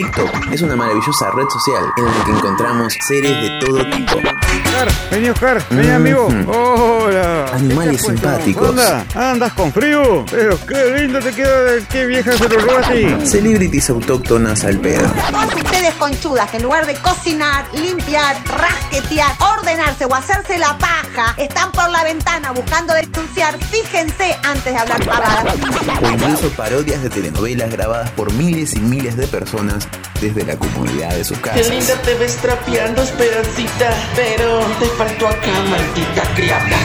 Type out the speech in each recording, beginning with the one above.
TikTok es una maravillosa red social en la que encontramos seres de todo tipo. Oscar, vení Oscar, vení amigo. Hola. Animales ¿Qué te has puesto? simpáticos. Anda, andas con frío. Pero qué lindo te queda, qué vieja se lo ti. Celebrities autóctonas al pedo. Todas ustedes conchudas que en lugar de cocinar, limpiar, rasquetear, ordenarse o hacerse la paja, están por la ventana buscando denunciar, fíjense antes de hablar pavadas. O incluso parodias de telenovelas grabadas por miles y miles de personas desde la comunidad de sus Qué casas. linda te ves trapeando, Esperancita. Pero te faltó acá, maldita criada.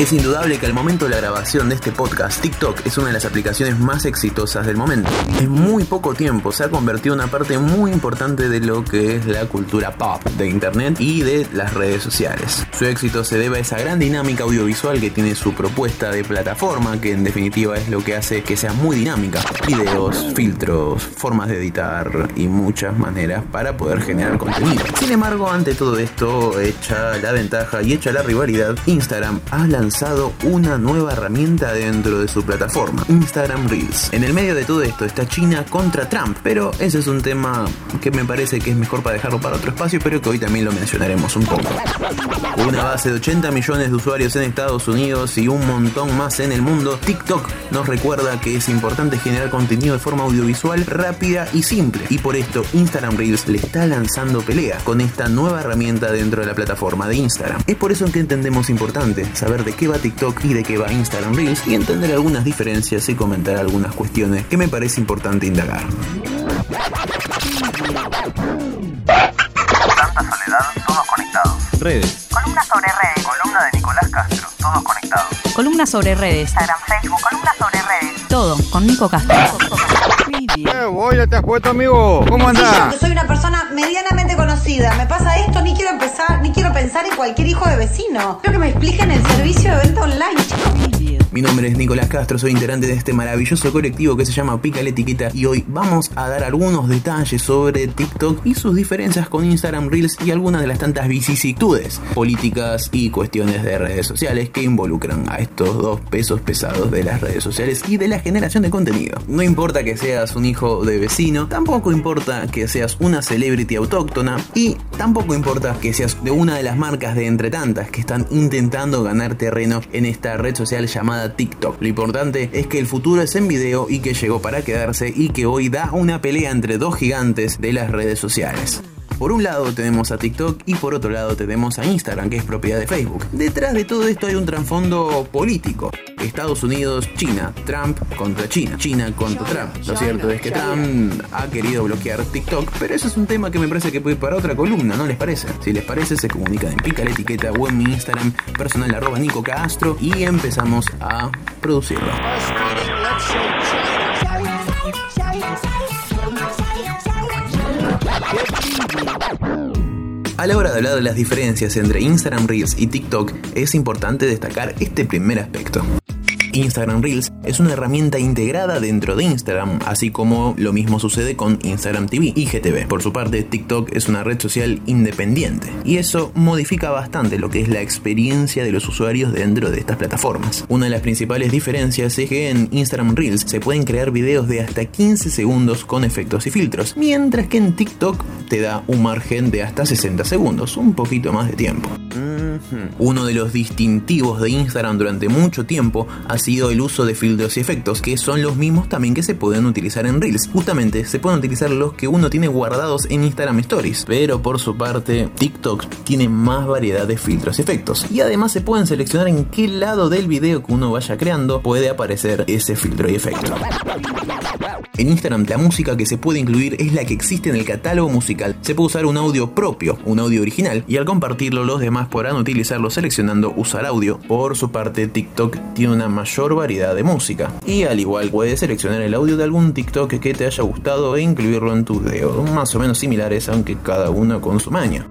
Es indudable que al momento de la grabación de este podcast, TikTok es una de las aplicaciones más exitosas del momento. En muy poco tiempo se ha convertido en una parte muy importante de lo que es la cultura pop de Internet y de las redes sociales. Su éxito se debe a esa gran dinámica audiovisual que tiene su propuesta de plataforma, que en definitiva es lo que hace que sea muy dinámica. Videos, filtros, formas de editar y muchas maneras para poder generar contenido. Sin embargo, ante todo esto, hecha la ventaja y hecha la rivalidad, Instagram ha lanzado una nueva herramienta dentro de su plataforma, Instagram Reels. En el medio de todo esto está China contra Trump, pero ese es un tema que me parece que es mejor para dejarlo para otro espacio, pero que hoy también lo mencionaremos un poco. Una base de 80 millones de usuarios en Estados Unidos y un montón más en el mundo, TikTok nos recuerda que es importante generar contenido de forma audiovisual rápida y simple. Y por esto Instagram Reels le está lanzando pelea con esta nueva herramienta dentro de la plataforma de Instagram. Es por eso que entendemos importante saber de qué va TikTok y de qué va Instagram Reels y entender algunas diferencias y comentar algunas cuestiones que me parece importante indagar. Tanta soledad, todos conectados. Redes. Columna sobre redes. Columna de Nicolás Castro, todos conectados. Columna sobre redes. Instagram, Facebook, columna sobre redes. Todo con Nico Castro. ¿Qué boya te has puesto, amigo? ¿Cómo yo, andás? que soy una persona medianamente conocida, me pasa esto, ni quiero empezar, ni quiero pensar en cualquier hijo de vecino. Quiero que me expliquen el servicio de venta online, chicos. Mi nombre es Nicolás Castro, soy integrante de este maravilloso colectivo que se llama Pica la Etiqueta y hoy vamos a dar algunos detalles sobre TikTok y sus diferencias con Instagram Reels y algunas de las tantas vicisitudes políticas y cuestiones de redes sociales que involucran a estos dos pesos pesados de las redes sociales y de la generación de contenido. No importa que seas un hijo de vecino, tampoco importa que seas una celebrity autóctona y tampoco importa que seas de una de las marcas de entre tantas que están intentando ganar terreno en esta red social llamada TikTok. Lo importante es que el futuro es en video y que llegó para quedarse y que hoy da una pelea entre dos gigantes de las redes sociales. Por un lado tenemos a TikTok y por otro lado tenemos a Instagram, que es propiedad de Facebook. Detrás de todo esto hay un trasfondo político. Estados Unidos, China, Trump contra China, China contra Trump. Lo cierto es que Trump ha querido bloquear TikTok, pero eso es un tema que me parece que puede ir para otra columna, ¿no les parece? Si les parece, se comunican en Pica la Etiqueta o en mi Instagram personal arroba Nico Castro y empezamos a producirlo. A la hora de hablar de las diferencias entre Instagram Reels y TikTok, es importante destacar este primer aspecto. Instagram Reels es una herramienta integrada dentro de Instagram, así como lo mismo sucede con Instagram TV y GTV. Por su parte, TikTok es una red social independiente y eso modifica bastante lo que es la experiencia de los usuarios dentro de estas plataformas. Una de las principales diferencias es que en Instagram Reels se pueden crear videos de hasta 15 segundos con efectos y filtros, mientras que en TikTok te da un margen de hasta 60 segundos, un poquito más de tiempo. Uno de los distintivos de Instagram durante mucho tiempo ha sido el uso de filtros y efectos, que son los mismos también que se pueden utilizar en Reels. Justamente se pueden utilizar los que uno tiene guardados en Instagram Stories, pero por su parte TikTok tiene más variedad de filtros y efectos. Y además se pueden seleccionar en qué lado del video que uno vaya creando puede aparecer ese filtro y efecto. En Instagram la música que se puede incluir es la que existe en el catálogo musical. Se puede usar un audio propio, un audio original, y al compartirlo los demás podrán utilizarlo seleccionando usar audio. Por su parte, TikTok tiene una mayor variedad de música. Y al igual puedes seleccionar el audio de algún TikTok que te haya gustado e incluirlo en tu video. Más o menos similares, aunque cada uno con su maña.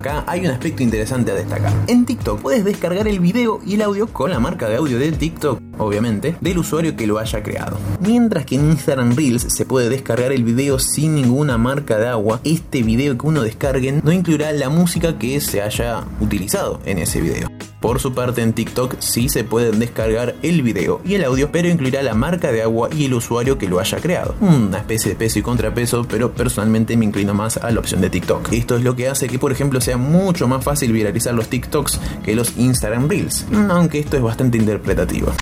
Acá hay un aspecto interesante a destacar. En TikTok puedes descargar el video y el audio con la marca de audio de TikTok, obviamente, del usuario que lo haya creado. Mientras que en Instagram Reels se puede descargar el video sin ninguna marca de agua, este video que uno descargue no incluirá la música que se haya utilizado en ese video. Por su parte en TikTok sí se pueden descargar el video y el audio, pero incluirá la marca de agua y el usuario que lo haya creado. Una especie de peso y contrapeso, pero personalmente me inclino más a la opción de TikTok. Esto es lo que hace que por ejemplo sea mucho más fácil viralizar los TikToks que los Instagram Reels, aunque esto es bastante interpretativo.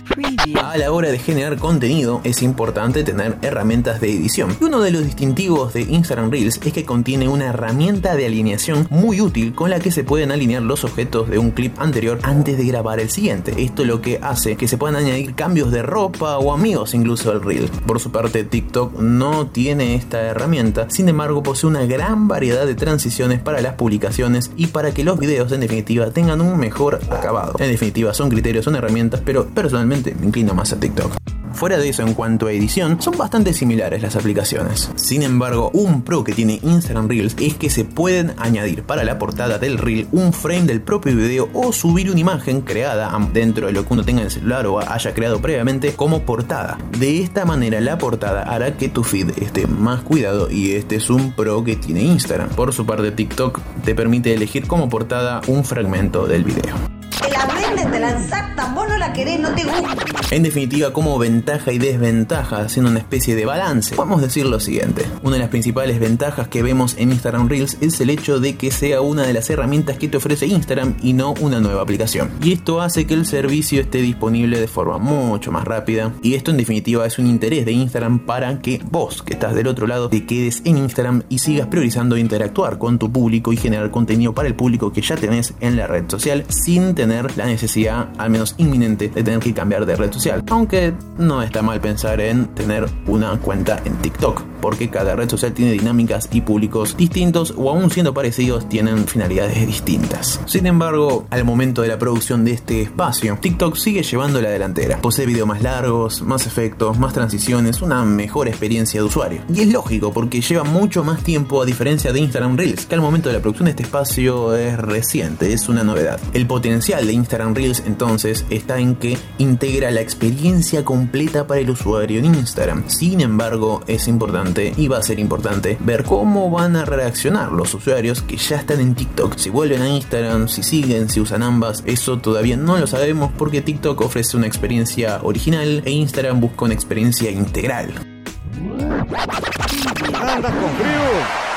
A la hora de generar contenido es importante tener herramientas de edición. Y uno de los distintivos de Instagram Reels es que contiene una herramienta de alineación muy útil con la que se pueden alinear los objetos de un clip anterior antes de grabar el siguiente. Esto lo que hace que se puedan añadir cambios de ropa o amigos incluso al reel. Por su parte TikTok no tiene esta herramienta, sin embargo posee una gran variedad de transiciones para las publicaciones y para que los videos en definitiva tengan un mejor acabado. En definitiva son criterios, son herramientas, pero personalmente me inclino más a TikTok. Fuera de eso, en cuanto a edición, son bastante similares las aplicaciones. Sin embargo, un pro que tiene Instagram Reels es que se pueden añadir para la portada del reel un frame del propio video o subir una imagen creada dentro de lo que uno tenga en el celular o haya creado previamente como portada. De esta manera, la portada hará que tu feed esté más cuidado y este es un pro que tiene Instagram. Por su parte, TikTok te permite elegir como portada un fragmento del video. La vos no la querés, no te gusta. En definitiva, como ventaja y desventaja, haciendo una especie de balance, podemos decir lo siguiente. Una de las principales ventajas que vemos en Instagram Reels es el hecho de que sea una de las herramientas que te ofrece Instagram y no una nueva aplicación. Y esto hace que el servicio esté disponible de forma mucho más rápida. Y esto en definitiva es un interés de Instagram para que vos, que estás del otro lado, te quedes en Instagram y sigas priorizando interactuar con tu público y generar contenido para el público que ya tenés en la red social sin tener la necesidad, al menos inminente, de tener que cambiar de red social. Aunque no está mal pensar en tener una cuenta en TikTok, porque cada red social tiene dinámicas y públicos distintos o aún siendo parecidos tienen finalidades distintas. Sin embargo, al momento de la producción de este espacio, TikTok sigue llevando la delantera. Posee videos más largos, más efectos, más transiciones, una mejor experiencia de usuario. Y es lógico porque lleva mucho más tiempo a diferencia de Instagram Reels, que al momento de la producción de este espacio es reciente, es una novedad. El potencial de Instagram Reels entonces está en que integra la experiencia completa para el usuario en Instagram. Sin embargo, es importante y va a ser importante ver cómo van a reaccionar los usuarios que ya están en TikTok. Si vuelven a Instagram, si siguen, si usan ambas, eso todavía no lo sabemos porque TikTok ofrece una experiencia original e Instagram busca una experiencia integral.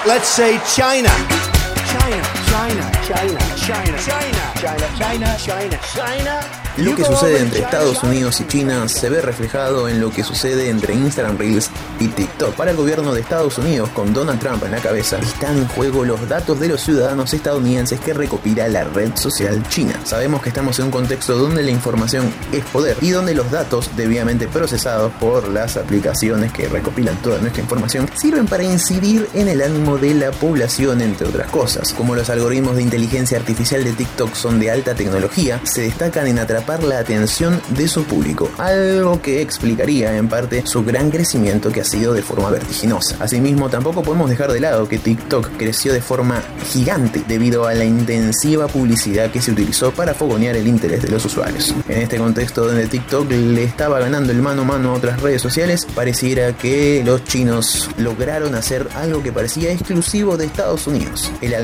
Let's say China. China, China, China, China, China, China, China. China. Lo que sucede entre Estados Unidos y China se ve reflejado en lo que sucede entre Instagram Reels y TikTok. Para el gobierno de Estados Unidos, con Donald Trump en la cabeza, están en juego los datos de los ciudadanos estadounidenses que recopila la red social china. Sabemos que estamos en un contexto donde la información es poder y donde los datos debidamente procesados por las aplicaciones que recopilan toda nuestra información sirven para incidir en el ánimo de la población, entre otras cosas como los algoritmos de inteligencia artificial de TikTok son de alta tecnología, se destacan en atrapar la atención de su público, algo que explicaría en parte su gran crecimiento que ha sido de forma vertiginosa. Asimismo, tampoco podemos dejar de lado que TikTok creció de forma gigante debido a la intensiva publicidad que se utilizó para fogonear el interés de los usuarios. En este contexto donde TikTok le estaba ganando el mano a mano a otras redes sociales, pareciera que los chinos lograron hacer algo que parecía exclusivo de Estados Unidos, el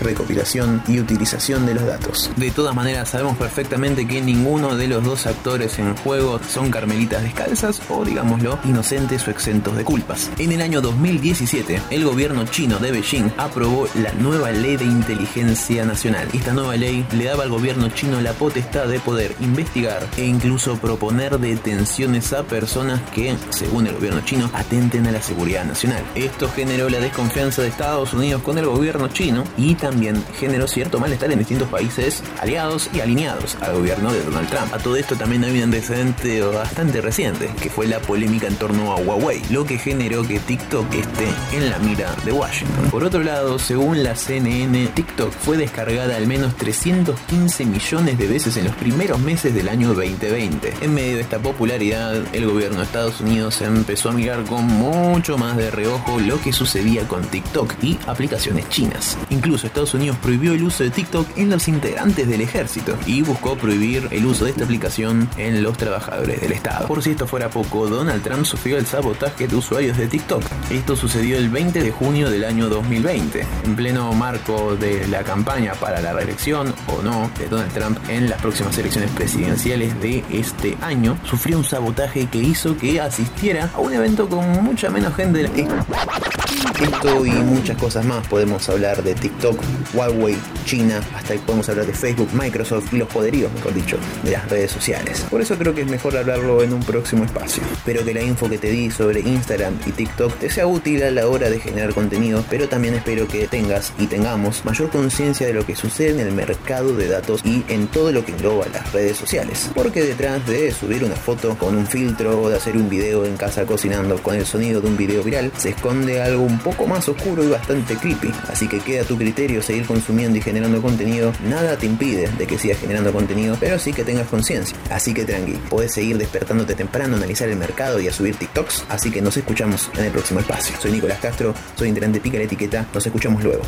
recopilación y utilización de los datos. De todas maneras, sabemos perfectamente que ninguno de los dos actores en juego son carmelitas descalzas o, digámoslo, inocentes o exentos de culpas. En el año 2017, el gobierno chino de Beijing aprobó la nueva ley de inteligencia nacional. Esta nueva ley le daba al gobierno chino la potestad de poder investigar e incluso proponer detenciones a personas que, según el gobierno chino, atenten a la seguridad nacional. Esto generó la desconfianza de Estados Unidos con el gobierno chino y también generó cierto malestar en distintos países aliados y alineados al gobierno de Donald Trump. A todo esto también hay un antecedente bastante reciente, que fue la polémica en torno a Huawei, lo que generó que TikTok esté en la mira de Washington. Por otro lado, según la CNN, TikTok fue descargada al menos 315 millones de veces en los primeros meses del año 2020. En medio de esta popularidad, el gobierno de Estados Unidos empezó a mirar con mucho más de reojo lo que sucedía con TikTok y aplicaciones chinas. Incluso Estados Unidos prohibió el uso de TikTok en los integrantes del ejército y buscó prohibir el uso de esta aplicación en los trabajadores del Estado. Por si esto fuera poco, Donald Trump sufrió el sabotaje de usuarios de TikTok. Esto sucedió el 20 de junio del año 2020, en pleno marco de la campaña para la reelección o no de Donald Trump en las próximas elecciones presidenciales de este año, sufrió un sabotaje que hizo que asistiera a un evento con mucha menos gente de la. Esto y muchas cosas más podemos hablar de TikTok, Huawei, China, hasta podemos hablar de Facebook, Microsoft y los poderíos, mejor dicho, de las redes sociales. Por eso creo que es mejor hablarlo en un próximo espacio. Espero que la info que te di sobre Instagram y TikTok te sea útil a la hora de generar contenido, pero también espero que tengas y tengamos mayor conciencia de lo que sucede en el mercado de datos y en todo lo que engloba las redes sociales. Porque detrás de subir una foto con un filtro o de hacer un video en casa cocinando con el sonido de un video viral, se esconde algo un poco más oscuro y bastante creepy. Así que queda a tu criterio seguir consumiendo y generando contenido. Nada te impide de que sigas generando contenido, pero sí que tengas conciencia. Así que tranqui, puedes seguir despertándote temprano, analizar el mercado y a subir TikToks. Así que nos escuchamos en el próximo espacio. Soy Nicolás Castro, soy integrante Pica la Etiqueta. Nos escuchamos luego.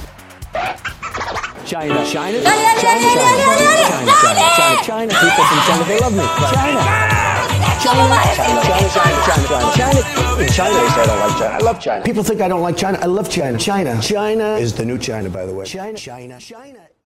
China, China, China, China, China, China, China, people from China, they love me. China. China, China, China, China, China, China. In China, they say I don't like China. I love China. People think I don't like China. I love China. China. China is the new China, by the way. China, China, China.